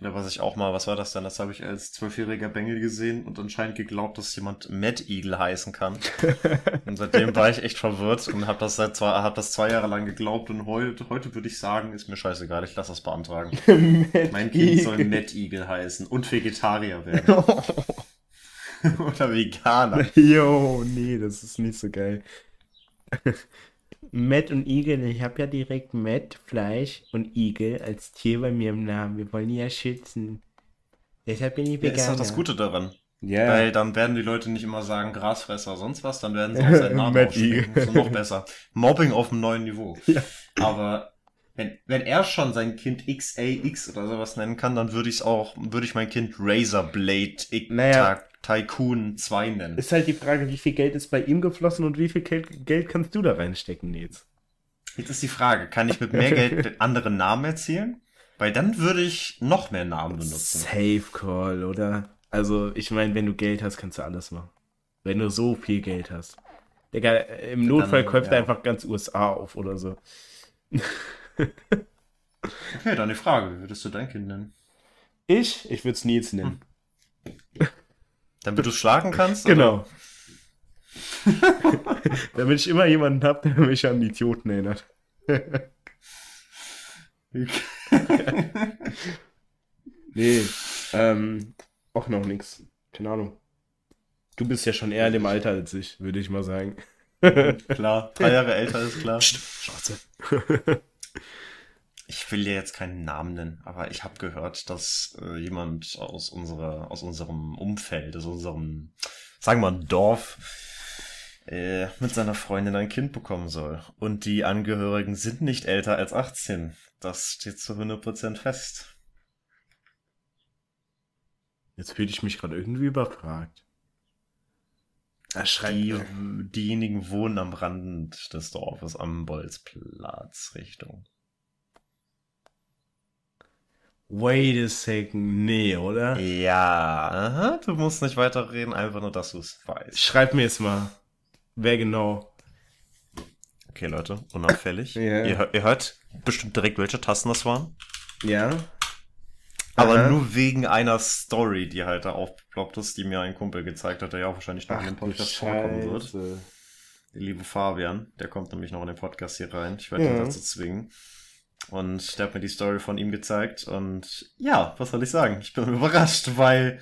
Oder was ich auch mal, was war das denn? Das habe ich als zwölfjähriger Bengel gesehen und anscheinend geglaubt, dass jemand Mad Eagle heißen kann. und seitdem war ich echt verwirrt und habe das seit zwei, hab das zwei Jahre lang geglaubt und heute, heute würde ich sagen, ist mir scheißegal, ich lasse das beantragen. Mein Kind soll Mad Eagle heißen und Vegetarier werden. Oder Veganer. Jo, nee, das ist nicht so geil. Matt und Igel, ich habe ja direkt Matt, Fleisch und Igel als Tier bei mir im Namen. Wir wollen die ja schützen. Deshalb bin ich Ja, Veganer. ist doch das Gute daran. Ja. Weil dann werden die Leute nicht immer sagen Grasfresser sonst was, dann werden sie auch seinen Namen Matt aufschreiben. Eagle. So noch besser. Mobbing auf einem neuen Niveau. Ja. Aber wenn, wenn er schon sein Kind XAX oder sowas nennen kann, dann würde ich es auch, würde ich mein Kind Razorblade X Naja. Tycoon 2 nennen. Ist halt die Frage, wie viel Geld ist bei ihm geflossen und wie viel Geld, Geld kannst du da reinstecken, Nils? Jetzt ist die Frage, kann ich mit mehr Geld andere Namen erzielen? Weil dann würde ich noch mehr Namen benutzen. Safe Call, oder? Also, ich meine, wenn du Geld hast, kannst du alles machen. Wenn du so viel Geld hast. Digga, im Notfall Dann, kauft er ja. einfach ganz USA auf oder so. Okay, dann die Frage, wie würdest du dein Kind nennen? Ich? Ich würde es Nils nennen. Damit du schlagen kannst? Genau. Damit ich immer jemanden habe, der mich an Idioten erinnert. nee, ähm, auch noch nix. Keine Ahnung. Du bist ja schon eher in dem Alter als ich, würde ich mal sagen. klar, drei Jahre älter ist klar. Schwarze. ich will dir jetzt keinen Namen nennen, aber ich habe gehört, dass äh, jemand aus unserer, aus unserem Umfeld, aus unserem, sagen wir mal, Dorf, äh, mit seiner Freundin ein Kind bekommen soll. Und die Angehörigen sind nicht älter als 18. Das steht zu 100% fest. Jetzt fühle ich mich gerade irgendwie überfragt. Er schreibt, die, diejenigen wohnen am Rand des Dorfes am Bolzplatz Richtung. Wait a second, nee, oder? Ja, aha, du musst nicht weiterreden, einfach nur, dass du es weißt. Schreib mir jetzt mal, wer genau. Okay, Leute, unauffällig. ja. ihr, ihr, hört bestimmt direkt, welche Tasten das waren. Ja. Aber Aha. nur wegen einer Story, die halt da aufgeploppt ist, die mir ein Kumpel gezeigt hat, der ja auch wahrscheinlich noch Ach, in den Podcast vorkommen wird. Der liebe Fabian, der kommt nämlich noch in den Podcast hier rein. Ich werde ja. ihn dazu zwingen. Und der hat mir die Story von ihm gezeigt. Und ja, was soll ich sagen? Ich bin überrascht, weil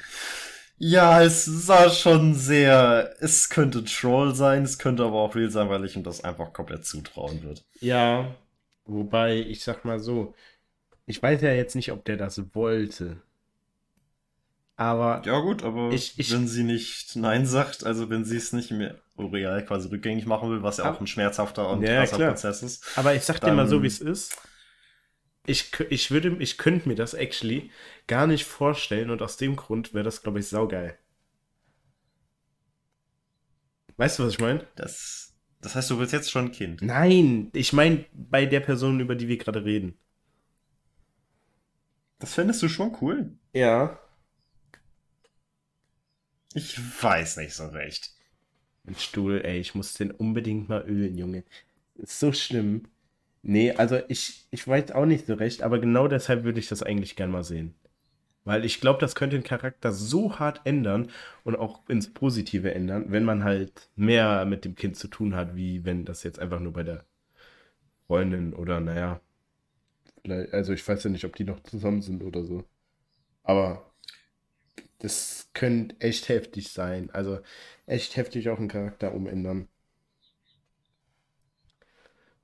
ja, es sah schon sehr. Es könnte Troll sein, es könnte aber auch real sein, weil ich ihm das einfach komplett zutrauen würde. Ja, wobei, ich sag mal so, ich weiß ja jetzt nicht, ob der das wollte. Aber. Ja, gut, aber ich, ich, wenn sie nicht Nein sagt, also wenn sie es nicht mehr real quasi rückgängig machen will, was ja auch ein schmerzhafter und ja, krasser klar. Prozess ist. Aber ich sag dir mal so, wie es ist. Ich, ich würde, ich könnte mir das actually gar nicht vorstellen und aus dem Grund wäre das, glaube ich, saugeil. Weißt du, was ich meine? Das, das heißt, du willst jetzt schon ein Kind? Nein, ich meine bei der Person, über die wir gerade reden. Das fändest du schon cool. Ja. Ich weiß nicht so recht. Ein Stuhl, ey, ich muss den unbedingt mal ölen, Junge. Ist so schlimm. Nee, also ich, ich weiß auch nicht so recht, aber genau deshalb würde ich das eigentlich gern mal sehen. Weil ich glaube, das könnte den Charakter so hart ändern und auch ins Positive ändern, wenn man halt mehr mit dem Kind zu tun hat, wie wenn das jetzt einfach nur bei der Freundin oder naja, also ich weiß ja nicht, ob die noch zusammen sind oder so. Aber das könnte echt heftig sein. Also echt heftig auch einen Charakter umändern.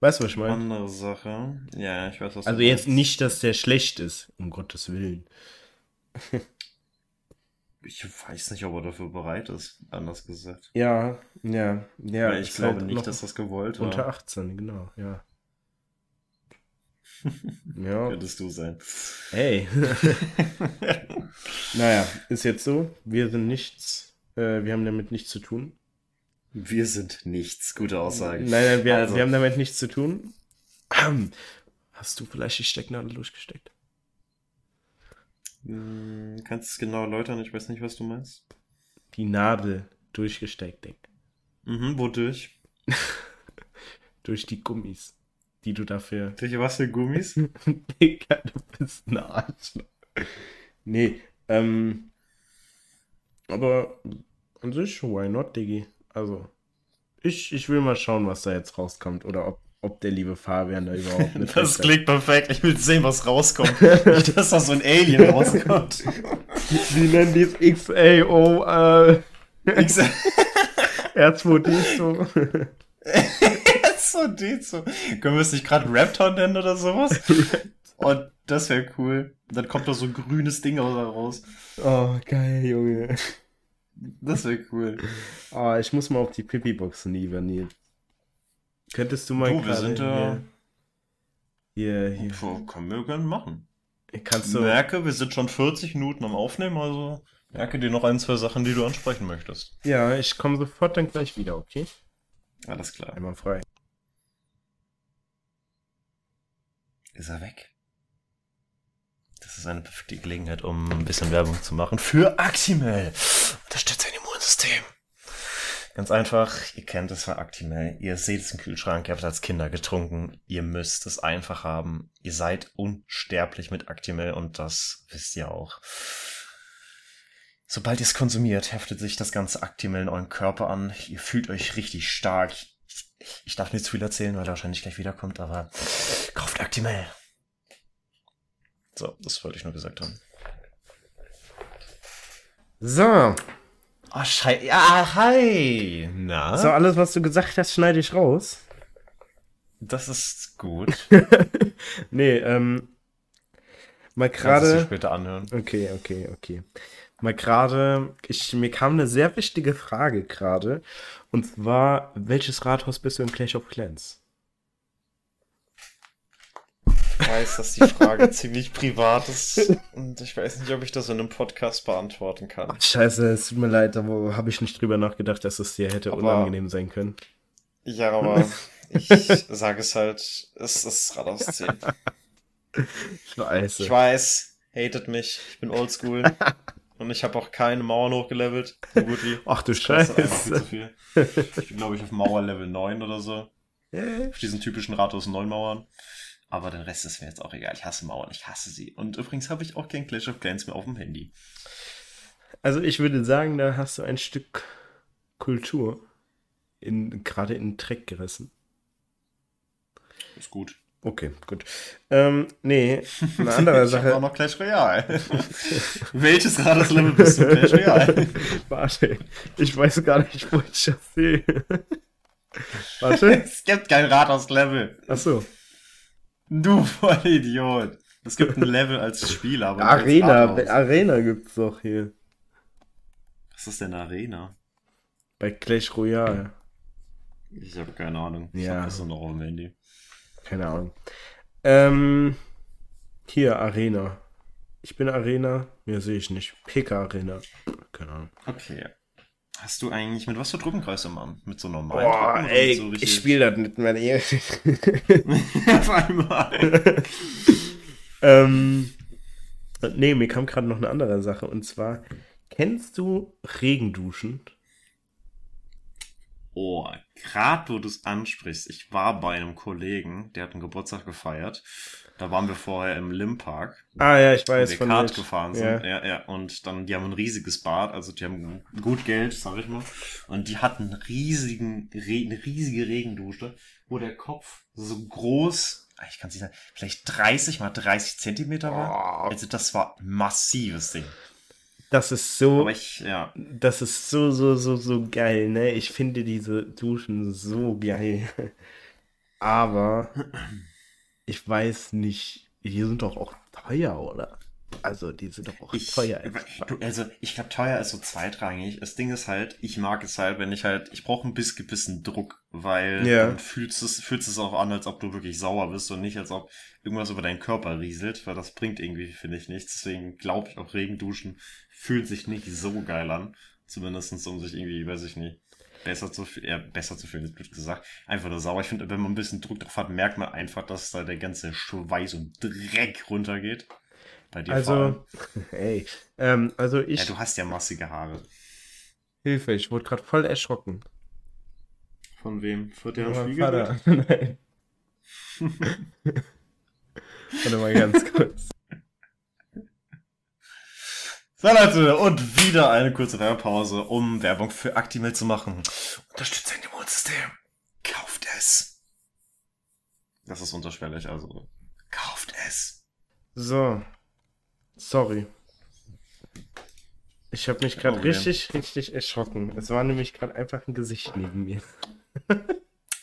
Weißt du, was ich meine? Andere Sache. Ja, ich weiß, was Also jetzt meinst. nicht, dass der schlecht ist, um Gottes Willen. ich weiß nicht, ob er dafür bereit ist, anders gesagt. Ja, ja, ja. Weil ich glaube halt nicht, dass das gewollt war. Unter 18, genau, ja. Ja. Könntest du sein. Hey. naja, ist jetzt so. Wir sind nichts, äh, wir haben damit nichts zu tun. Wir sind nichts. Gute Aussage. Nein, nein, wir, also. wir haben damit nichts zu tun. Hast du vielleicht die Stecknadel durchgesteckt? Hm, kannst du es genau erläutern? Ich weiß nicht, was du meinst. Die Nadel durchgesteckt, denk. Mhm, wodurch? Durch die Gummis die du dafür. Durch was für Gummis? Digga, du bist ein Arschloch. Nee, ähm. Aber an sich, why not, Diggi? Also, ich, ich will mal schauen, was da jetzt rauskommt. Oder ob, ob der liebe Fabian da überhaupt mit Das klingt perfekt. Ich will sehen, was rauskommt. Nicht, dass da so ein Alien rauskommt. Die nennen dies XAO, äh. R2D so so Dezo. Können wir es nicht gerade Raptor nennen oder sowas? Und das wäre cool. Dann kommt da so ein grünes Ding raus. Oh, geil, Junge. Das wäre cool. Oh, ich muss mal auf die Pipi-Boxen lieber, Nils. Könntest du mal du, wir sind da. Hier, hier. hier. können wir gerne machen. Kannst du. Merke, wir sind schon 40 Minuten am Aufnehmen, also merke dir noch ein, zwei Sachen, die du ansprechen möchtest. Ja, ich komme sofort dann gleich wieder, okay? Alles klar. Einmal frei. ist er weg. Das ist eine perfekte Gelegenheit, um ein bisschen Werbung zu machen für Actimel. Unterstützt dein Immunsystem. Ganz einfach, ihr kennt es von Actimel, ihr seht es im Kühlschrank, ihr habt als Kinder getrunken, ihr müsst es einfach haben. Ihr seid unsterblich mit Actimel und das wisst ihr auch. Sobald ihr es konsumiert, heftet sich das ganze Actimel in euren Körper an. Ihr fühlt euch richtig stark. Ich darf nicht zu viel erzählen, weil er wahrscheinlich gleich wiederkommt, aber kauft Actimel. So, das wollte ich nur gesagt haben. So. Oh, Schei. Ja, hi. Na? So, alles, was du gesagt hast, schneide ich raus. Das ist gut. nee, ähm. Mal Kannst du gerade. später anhören. Okay, okay, okay. Mal gerade, ich, mir kam eine sehr wichtige Frage gerade. Und zwar, welches Rathaus bist du in Clash of Clans? Ich weiß, dass die Frage ziemlich privat ist und ich weiß nicht, ob ich das in einem Podcast beantworten kann. Ach, scheiße, es tut mir leid, da habe ich nicht drüber nachgedacht, dass es dir hätte Aber- unangenehm sein können. Ja, aber ich sage es halt, es ist Rad aus 10. Scheiße. Ich weiß, hatet mich, ich bin oldschool und ich habe auch keine Mauern hochgelevelt. So gut wie. Ach du Scheiße. zu viel. Ich bin, glaube ich, auf Mauer Level 9 oder so. Auf diesen typischen Rathaus 9 Mauern. Aber den Rest ist mir jetzt auch egal. Ich hasse Mauern, ich hasse sie. Und übrigens habe ich auch kein Clash of Clans mehr auf dem Handy. Also ich würde sagen, da hast du ein Stück Kultur in, gerade in den Dreck gerissen. Ist gut. Okay, gut. Ähm, nee, eine andere Ich habe auch Sache. noch Clash Royale. Welches Rathaus-Level bist du Clash Royale? Warte, ich weiß gar nicht, wo ich das sehe. Warte. es gibt kein Rathaus-Level. Achso. Du Vollidiot. Es gibt ein Level als Spieler, aber Arena. Arena gibt's doch hier. Was ist denn Arena? Bei Clash Royale. Ich habe keine Ahnung. Ich Ja. habe das nur noch auf dem Handy. Keine Ahnung. Ähm, hier, Arena. Ich bin Arena. Mehr sehe ich nicht. PK Arena. Keine Ahnung. Okay. Hast du eigentlich mit was für Truppenkreis im Mann? Mit so normalen Boah, Truppen oder ey, so richtig- ich spiele das nicht mehr. Auf einmal. ähm, nee, mir kam gerade noch eine andere Sache. Und zwar, kennst du Regenduschen? Oh, gerade wo du es ansprichst, ich war bei einem Kollegen, der hat einen Geburtstag gefeiert. Da waren wir vorher im Limpark, Ah ja, ich wo weiß wir von Kart gefahren sind. Ja. Ja. ja, Und dann, die haben ein riesiges Bad, also die haben gut Geld, sag ich mal. Und die hatten einen riesigen, eine riesige Regendusche, wo der Kopf so groß, ah, ich kann es nicht sagen, vielleicht 30 mal 30 Zentimeter war. Oh, Also das war ein massives Ding. das ist so, ich, ja, das ist so, so, so, so geil, ne? Ich finde diese Duschen so geil. Aber ich weiß nicht, die sind doch auch teuer, oder? Also, die sind doch auch Ich, teuer. du, also ich glaube, teuer ist so zweitrangig. Das Ding ist halt, ich mag es halt, wenn ich halt, ich brauche ein bisschen, bisschen Druck, weil Ja. dann fühlt es, fühlt es auch an, als ob du wirklich sauer bist und nicht, als ob irgendwas über deinen Körper rieselt, weil das bringt irgendwie, finde ich, nichts. Deswegen glaube ich auch, Regenduschen fühlt sich nicht so geil an. Zumindestens um sich irgendwie, weiß ich nicht, besser zu fühlen, eher besser zu fühlen, ist blöd gesagt. Einfach nur sauer. Ich finde, wenn man ein bisschen Druck drauf hat, merkt man einfach, dass da der ganze Schweiß und Dreck runtergeht. Bei dir vor allem. Also, ey, ähm, also ich, Ja, du hast ja massige Haare. Hilfe, ich wurde gerade voll erschrocken. Von wem? Wird der Spiegelbild? Vater. Nein. Warte mal ganz kurz. So Leute, und wieder eine kurze Werbepause, um Werbung für Actimel zu machen. Unterstützt ein Immunsystem. Kauft es. Das ist unterschwellig, also kauft es. So. Sorry. Ich habe mich gerade richtig, richtig erschrocken. Es war nämlich gerade einfach ein Gesicht neben mir.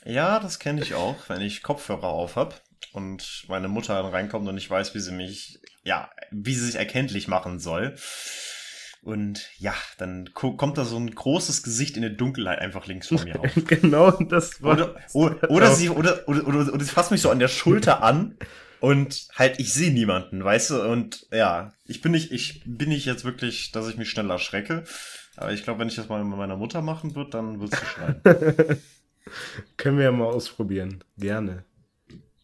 Ja, das kenne ich auch, wenn ich Kopfhörer auf hab und meine Mutter dann reinkommt und ich weiß, wie sie mich, ja, wie sie sich erkenntlich machen soll. Und ja, dann ko- kommt da so ein großes Gesicht in der Dunkelheit einfach links von mir auf. genau das war. Oder, oder, oder sie, oder, oder, oder, oder sie fasst mich so an der Schulter an und halt, ich sehe niemanden, weißt du, und ja, ich bin nicht, ich bin nicht jetzt wirklich, dass ich mich schnell erschrecke, aber ich glaube, wenn ich das mal mit meiner Mutter machen würde, dann wird sie schreien. Können wir ja mal ausprobieren. Gerne.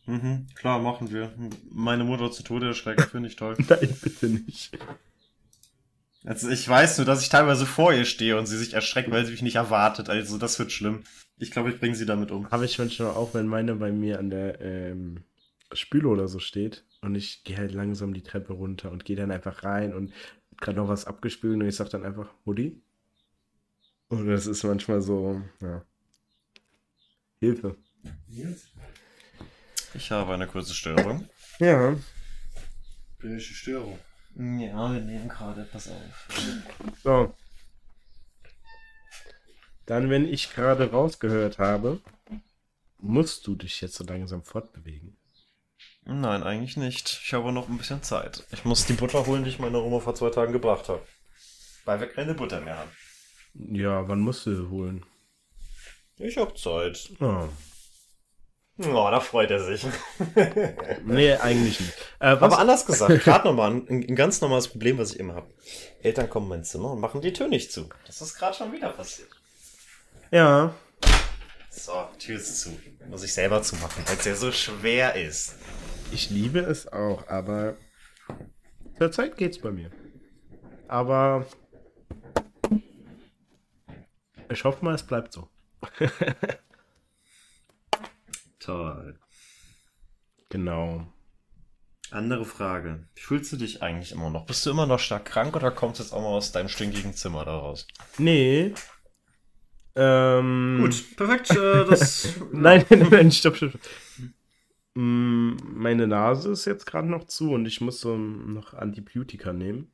Mhm, klar, machen wir. Meine Mutter zu Tode erschrecken, finde ich toll. Nein, bitte nicht. Also ich weiß nur, dass ich teilweise vor ihr stehe und sie sich erschreckt, weil sie mich nicht erwartet. Also das wird schlimm. Ich glaube, ich bringe sie damit um. Habe ich manchmal auch, wenn meine bei mir an der ähm, Spüle oder so steht und ich gehe halt langsam die Treppe runter und gehe dann einfach rein und gerade noch was abgespült und ich sage dann einfach, Mutti. Und das ist manchmal so, ja. Hilfe. Ich habe eine kurze Störung. Ja. Welche Störung? Ja, wir nehmen gerade, pass auf. So. Dann, wenn ich gerade rausgehört habe, musst du dich jetzt so langsam fortbewegen. Nein, eigentlich nicht. Ich habe noch ein bisschen Zeit. Ich muss die Butter holen, die ich meiner Oma vor zwei Tagen gebracht habe. Weil wir keine Butter mehr haben. Ja, wann musst du holen? Ich habe Zeit. Oh. Oh, da freut er sich. Nee, eigentlich nicht. Äh? Aber anders gesagt, gerade nochmal ein, ein ganz normales Problem, was ich immer habe. Eltern kommen in mein Zimmer und machen die Tür nicht zu. Das ist gerade schon wieder passiert. ja. So, Tür ist zu. Muss ich selber zumachen, weil es ja so schwer ist. Ich liebe es auch, aber zurzeit geht's bei mir. Aber ich hoffe mal, es bleibt so. Toll. Genau. Andere Frage. Fühlst du dich eigentlich immer noch? Bist du immer noch stark krank oder kommst du jetzt auch mal aus deinem stinkigen Zimmer da raus? Nee. Ähm, perfekt. Äh, das. Nein, nein, nein, stopp, stopp. stopp. Mm, Meine Nase ist jetzt gerade noch zu und ich muss so noch Antibiotika nehmen.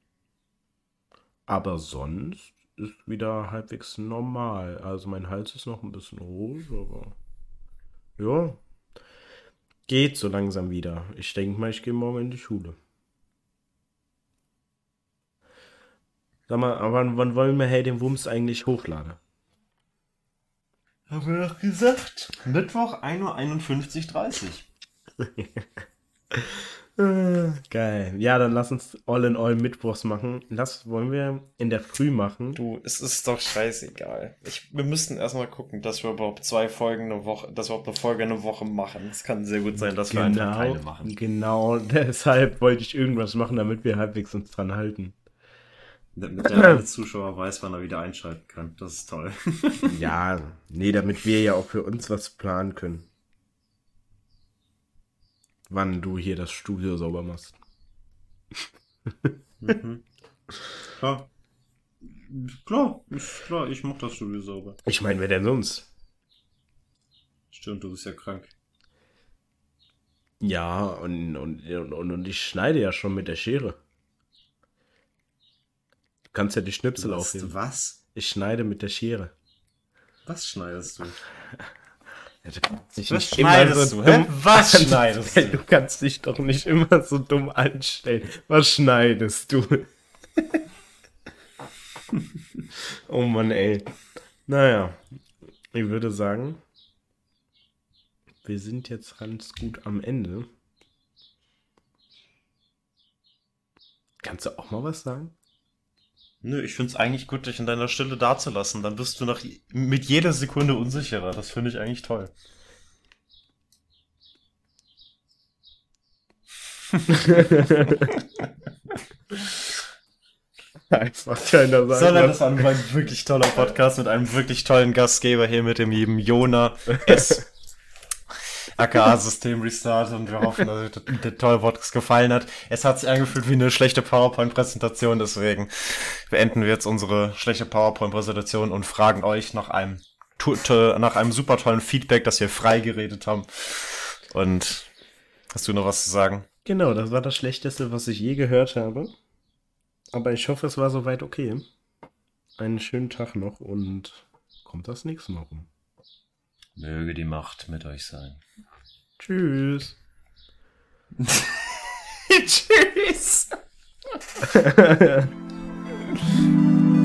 Aber sonst ist wieder halbwegs normal. Also mein Hals ist noch ein bisschen rot, aber ja, geht so langsam wieder. Ich denke mal, ich gehe morgen in die Schule. Sag mal, aber wann, wollen wir Hey den Wumms eigentlich hochladen? Haben wir doch gesagt. Mittwoch 1.51.30 Uhr. Äh, Geil. Ja, dann lass uns all in all Mittwochs machen. Lass, wollen wir in der Früh machen? Du, es ist doch scheißegal. Ich, wir müssten erstmal gucken, dass wir überhaupt zwei Folgen eine Woche, dass wir überhaupt eine Folge eine Woche machen. Es kann sehr gut sein, dass wir einfach keine Genau, machen. genau. Deshalb wollte ich irgendwas machen, damit wir halbwegs uns dran halten. Damit der Zuschauer weiß, wann er wieder einschalten kann. Das ist toll. Ja, nee, damit wir ja auch für uns was planen können. Wann du hier das Studio sauber machst. Klar. Klar, ist klar, ich mach das Studio sauber. Ich meine, wer denn sonst? Stimmt, du bist ja krank. Ja, und, und, und, und ich schneide ja schon mit der Schere. Du kannst ja die Schnipsel aufheben. was? Ich schneide mit der Schere. Was schneidest du? Ja, Was schneidest so du, hä? Was schneidest du? Du kannst dich doch nicht immer so dumm anstellen. Was schneidest du? oh Mann, ey. Naja, ich würde sagen, wir sind jetzt ganz gut am Ende. Kannst du auch mal was sagen? Nö, ich find's eigentlich gut, dich in deiner Stille dazulassen. Dann bist du nach, mit jeder Sekunde unsicherer. Das finde ich eigentlich toll. Einfach keiner sagen. Soll er das an ein wirklich toller Podcast mit einem wirklich tollen Gastgeber hier mit dem lieben Jona S. aka System Restart und wir hoffen, dass euch der, der tolle Podcast gefallen hat. Es hat sich angefühlt wie eine schlechte PowerPoint-Präsentation, deswegen beenden wir jetzt unsere schlechte PowerPoint-Präsentation und fragen euch nach einem, nach einem super tollen Feedback, dass wir frei geredet haben. Und hast du noch was zu sagen? Genau, das war das Schlechteste, was ich je gehört habe. Aber ich hoffe, es war soweit okay. Einen schönen Tag noch und kommt das nächste Mal rum. Möge die Macht mit euch sein. Tschüss. Tschüss.